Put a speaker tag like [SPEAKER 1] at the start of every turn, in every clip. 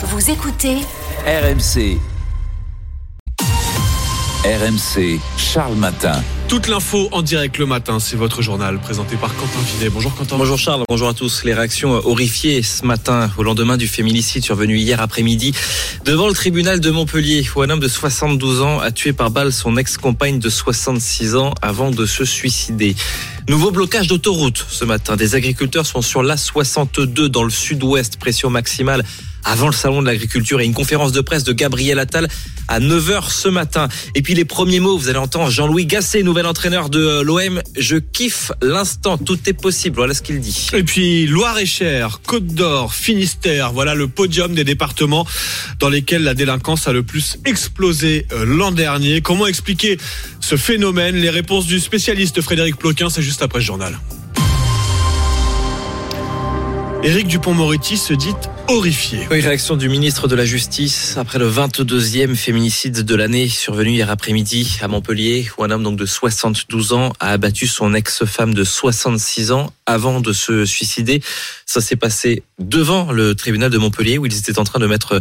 [SPEAKER 1] Vous écoutez
[SPEAKER 2] RMC. RMC, Charles Matin.
[SPEAKER 3] Toute l'info en direct le matin, c'est votre journal présenté par Quentin Vinet. Bonjour Quentin.
[SPEAKER 4] Bonjour Charles, bonjour à tous. Les réactions horrifiées ce matin, au lendemain du féminicide survenu hier après-midi, devant le tribunal de Montpellier, où un homme de 72 ans a tué par balle son ex-compagne de 66 ans avant de se suicider. Nouveau blocage d'autoroute ce matin. Des agriculteurs sont sur l'A62 dans le sud-ouest, pression maximale avant le salon de l'agriculture et une conférence de presse de Gabriel Attal à 9h ce matin. Et puis les premiers mots, vous allez entendre Jean-Louis Gasset, nouvel entraîneur de l'OM. Je kiffe l'instant, tout est possible. Voilà ce qu'il dit.
[SPEAKER 3] Et puis Loire-et-Cher, Côte d'Or, Finistère, voilà le podium des départements dans lesquels la délinquance a le plus explosé euh, l'an dernier. Comment expliquer ce phénomène? Les réponses du spécialiste Frédéric Ploquin, c'est juste après ce journal. Éric Dupont-Moretti se dit horrifié.
[SPEAKER 4] Oui, réaction du ministre de la Justice après le 22e féminicide de l'année survenu hier après-midi à Montpellier où un homme donc de 72 ans a abattu son ex-femme de 66 ans avant de se suicider. Ça s'est passé devant le tribunal de Montpellier où ils étaient en train de mettre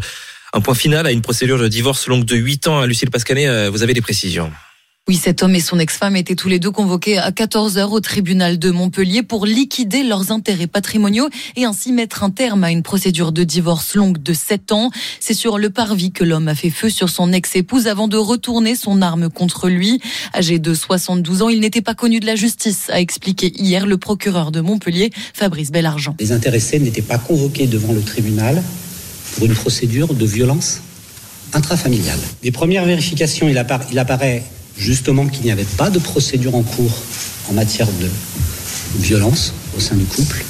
[SPEAKER 4] un point final à une procédure de divorce longue de 8 ans. Lucille Pascanet, euh, vous avez des précisions.
[SPEAKER 5] Oui, cet homme et son ex-femme étaient tous les deux convoqués à 14 heures au tribunal de Montpellier pour liquider leurs intérêts patrimoniaux et ainsi mettre un terme à une procédure de divorce longue de 7 ans. C'est sur le parvis que l'homme a fait feu sur son ex-épouse avant de retourner son arme contre lui. Âgé de 72 ans, il n'était pas connu de la justice, a expliqué hier le procureur de Montpellier, Fabrice Bellargent.
[SPEAKER 6] Les intéressés n'étaient pas convoqués devant le tribunal pour une procédure de violence intrafamiliale. Des premières vérifications, il, apparaît justement qu'il n'y avait pas de procédure en cours en matière de violence au sein du couple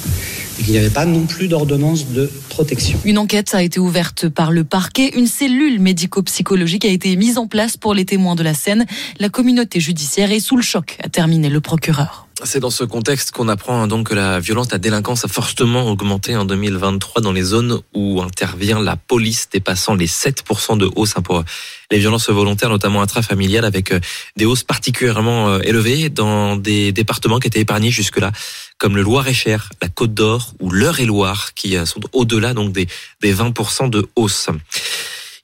[SPEAKER 6] et qu'il n'y avait pas non plus d'ordonnance de protection.
[SPEAKER 5] Une enquête a été ouverte par le parquet. Une cellule médico-psychologique a été mise en place pour les témoins de la scène. La communauté judiciaire est sous le choc, a terminé le procureur.
[SPEAKER 4] C'est dans ce contexte qu'on apprend donc que la violence, la délinquance a fortement augmenté en 2023 dans les zones où intervient la police, dépassant les 7% de hausse hein, pour les violences volontaires, notamment intrafamiliales, avec euh, des hausses particulièrement euh, élevées dans des départements qui étaient épargnés jusque-là, comme le Loir-et-Cher, la Côte d'Or ou l'Eure-et-Loire, qui euh, sont au-delà donc des, des 20% de hausse.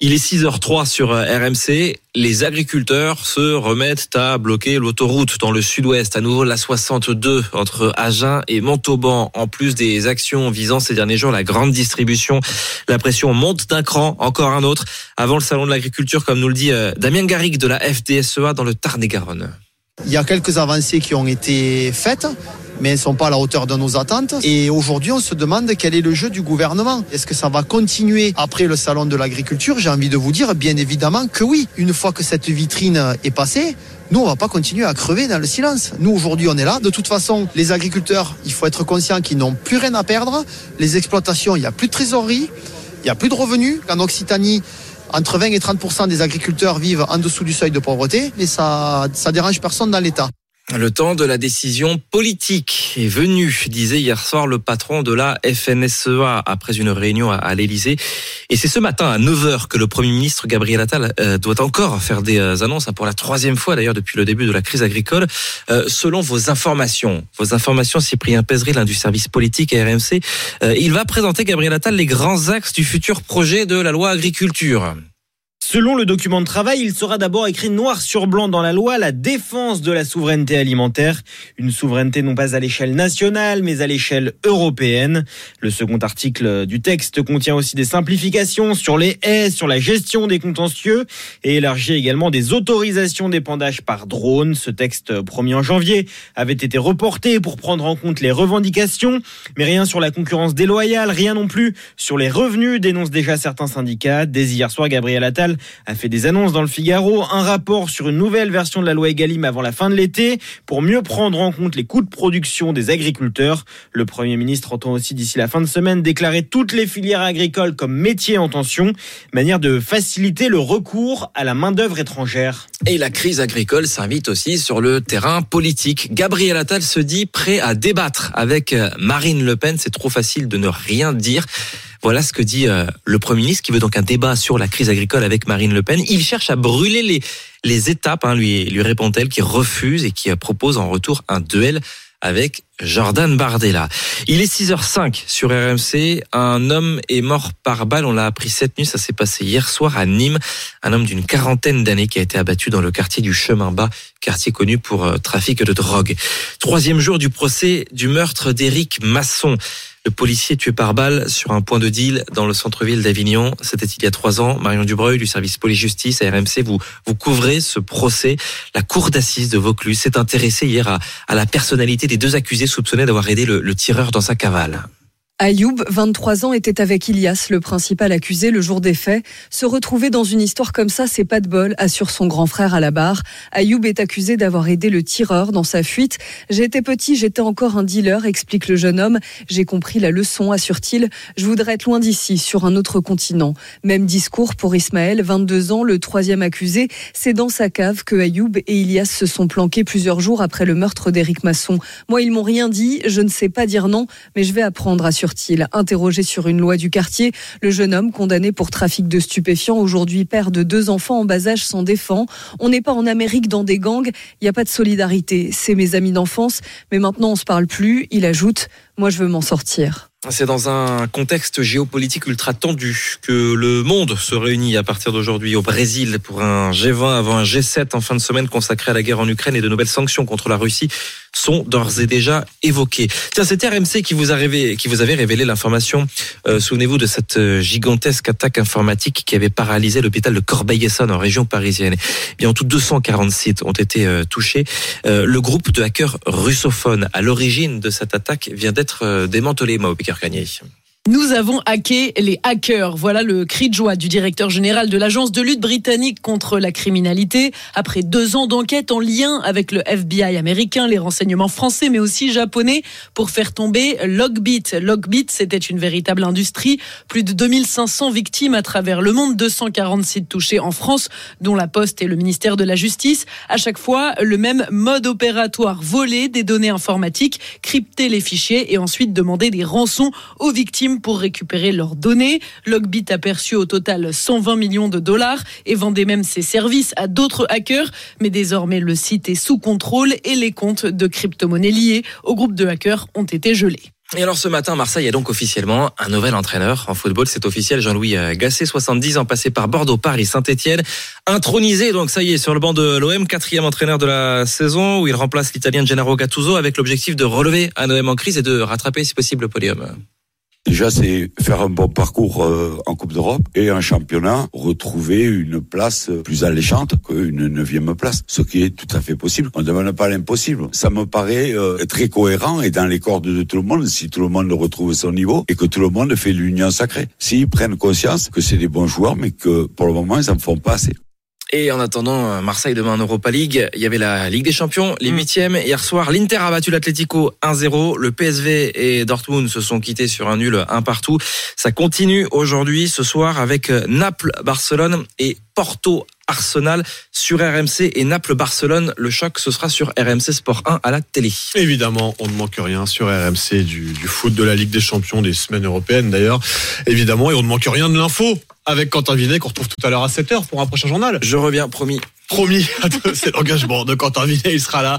[SPEAKER 4] Il est 6h03 sur euh, RMC. Les agriculteurs se remettent à bloquer l'autoroute dans le sud-ouest. À nouveau, la 62 entre Agen et Montauban. En plus des actions visant ces derniers jours la grande distribution, la pression monte d'un cran. Encore un autre avant le salon de l'agriculture, comme nous le dit euh, Damien Garrigue de la FDSEA dans le Tarn-et-Garonne.
[SPEAKER 7] Il y a quelques avancées qui ont été faites mais elles ne sont pas à la hauteur de nos attentes. Et aujourd'hui, on se demande quel est le jeu du gouvernement. Est-ce que ça va continuer après le salon de l'agriculture? J'ai envie de vous dire, bien évidemment, que oui. Une fois que cette vitrine est passée, nous, on va pas continuer à crever dans le silence. Nous, aujourd'hui, on est là. De toute façon, les agriculteurs, il faut être conscient qu'ils n'ont plus rien à perdre. Les exploitations, il n'y a plus de trésorerie, il n'y a plus de revenus. En Occitanie, entre 20 et 30% des agriculteurs vivent en dessous du seuil de pauvreté, mais ça, ça dérange personne dans l'État.
[SPEAKER 4] Le temps de la décision politique est venu, disait hier soir le patron de la FNSEA après une réunion à l'Elysée. Et c'est ce matin à 9h que le Premier ministre Gabriel Attal euh, doit encore faire des euh, annonces, hein, pour la troisième fois d'ailleurs depuis le début de la crise agricole. Euh, selon vos informations, vos informations, Cyprien Pézry, l'un du service politique à RMC, il va présenter Gabriel Attal les grands axes du futur projet de la loi agriculture.
[SPEAKER 8] Selon le document de travail, il sera d'abord écrit noir sur blanc dans la loi la défense de la souveraineté alimentaire, une souveraineté non pas à l'échelle nationale mais à l'échelle européenne. Le second article du texte contient aussi des simplifications sur les haies, sur la gestion des contentieux et élargit également des autorisations d'épandage par drone. Ce texte promis en janvier avait été reporté pour prendre en compte les revendications, mais rien sur la concurrence déloyale, rien non plus sur les revenus, dénoncent déjà certains syndicats. Dès hier soir, Gabriel Attal a fait des annonces dans le Figaro, un rapport sur une nouvelle version de la loi Egalim avant la fin de l'été pour mieux prendre en compte les coûts de production des agriculteurs. Le Premier ministre entend aussi d'ici la fin de semaine déclarer toutes les filières agricoles comme métiers en tension, manière de faciliter le recours à la main-d'œuvre étrangère.
[SPEAKER 4] Et la crise agricole s'invite aussi sur le terrain politique. Gabriel Attal se dit prêt à débattre avec Marine Le Pen. C'est trop facile de ne rien dire. Voilà ce que dit euh, le Premier ministre qui veut donc un débat sur la crise agricole avec Marine Le Pen. Il cherche à brûler les, les étapes, hein, lui, lui répond-elle, qui refuse et qui propose en retour un duel avec Jordan Bardella. Il est 6h05 sur RMC. Un homme est mort par balle. On l'a appris cette nuit. Ça s'est passé hier soir à Nîmes. Un homme d'une quarantaine d'années qui a été abattu dans le quartier du Chemin Bas, quartier connu pour euh, trafic de drogue. Troisième jour du procès du meurtre d'Éric Masson. Le policier tué par balle sur un point de deal dans le centre-ville d'Avignon. C'était il y a trois ans. Marion Dubreuil du service police-justice à RMC, vous, vous couvrez ce procès. La cour d'assises de Vaucluse s'est intéressée hier à, la personnalité des deux accusés soupçonnés d'avoir aidé le tireur dans sa cavale.
[SPEAKER 1] Ayoub, 23 ans, était avec Ilias, le principal accusé, le jour des faits. Se retrouver dans une histoire comme ça, c'est pas de bol, assure son grand frère à la barre. Ayoub est accusé d'avoir aidé le tireur dans sa fuite. J'étais petit, j'étais encore un dealer, explique le jeune homme. J'ai compris la leçon, assure-t-il. Je voudrais être loin d'ici, sur un autre continent. Même discours pour Ismaël, 22 ans, le troisième accusé. C'est dans sa cave que Ayoub et Ilias se sont planqués plusieurs jours après le meurtre d'Éric Masson. Moi, ils m'ont rien dit, je ne sais pas dire non, mais je vais apprendre, assure il Interrogé sur une loi du quartier, le jeune homme condamné pour trafic de stupéfiants, aujourd'hui père de deux enfants en bas âge, s'en défend. On n'est pas en Amérique dans des gangs, il n'y a pas de solidarité. C'est mes amis d'enfance, mais maintenant on se parle plus. Il ajoute, moi je veux m'en sortir.
[SPEAKER 4] C'est dans un contexte géopolitique ultra tendu que le monde se réunit à partir d'aujourd'hui au Brésil pour un G20 avant un G7 en fin de semaine consacré à la guerre en Ukraine et de nouvelles sanctions contre la Russie sont d'ores et déjà évoquées. Tiens, c'est RMC qui vous a révélé, avait révélé l'information. Euh, Souvenez-vous de cette gigantesque attaque informatique qui avait paralysé l'hôpital de Corbeil-Essonnes en région parisienne. Eh bien, en tout 240 sites ont été euh, touchés. Euh, le groupe de hackers russophones à l'origine de cette attaque vient d'être euh, démantelé, Mao Gagné.
[SPEAKER 9] Nous avons hacké les hackers. Voilà le cri de joie du directeur général de l'agence de lutte britannique contre la criminalité. Après deux ans d'enquête en lien avec le FBI américain, les renseignements français, mais aussi japonais, pour faire tomber Logbit. Logbit, c'était une véritable industrie. Plus de 2500 victimes à travers le monde, 240 sites touchés en France, dont la Poste et le ministère de la Justice. À chaque fois, le même mode opératoire. Voler des données informatiques, crypter les fichiers et ensuite demander des rançons aux victimes pour récupérer leurs données. Logbit a perçu au total 120 millions de dollars et vendait même ses services à d'autres hackers. Mais désormais, le site est sous contrôle et les comptes de crypto-monnaies liés au groupe de hackers ont été gelés.
[SPEAKER 4] Et alors ce matin, Marseille a donc officiellement un nouvel entraîneur. En football, c'est officiel, Jean-Louis Gasset, 70 ans, passé par Bordeaux, Paris, Saint-Etienne. Intronisé, donc ça y est, sur le banc de l'OM, quatrième entraîneur de la saison, où il remplace l'Italien Gennaro Gattuso avec l'objectif de relever un OM en crise et de rattraper, si possible, le podium.
[SPEAKER 10] Déjà, c'est faire un bon parcours euh, en Coupe d'Europe et un championnat, retrouver une place plus alléchante qu'une neuvième place, ce qui est tout à fait possible. On ne demande pas l'impossible. Ça me paraît euh, très cohérent et dans les cordes de tout le monde, si tout le monde retrouve son niveau et que tout le monde fait l'union sacrée. S'ils prennent conscience que c'est des bons joueurs, mais que pour le moment, ils n'en font pas assez.
[SPEAKER 4] Et en attendant, Marseille demain en Europa League, il y avait la Ligue des Champions, les huitièmes. Hier soir, l'Inter a battu l'Atlético 1-0. Le PSV et Dortmund se sont quittés sur un nul un partout. Ça continue aujourd'hui, ce soir, avec Naples, Barcelone et Porto Arsenal sur RMC et Naples-Barcelone. Le choc, ce sera sur RMC Sport 1 à la télé.
[SPEAKER 3] Évidemment, on ne manque rien sur RMC du, du foot, de la Ligue des Champions, des semaines européennes d'ailleurs. Évidemment, et on ne manque rien de l'info avec Quentin Vinet qu'on retrouve tout à l'heure à 7h pour un prochain journal.
[SPEAKER 4] Je reviens, promis.
[SPEAKER 3] Promis, c'est l'engagement de Quentin Vinet, il sera là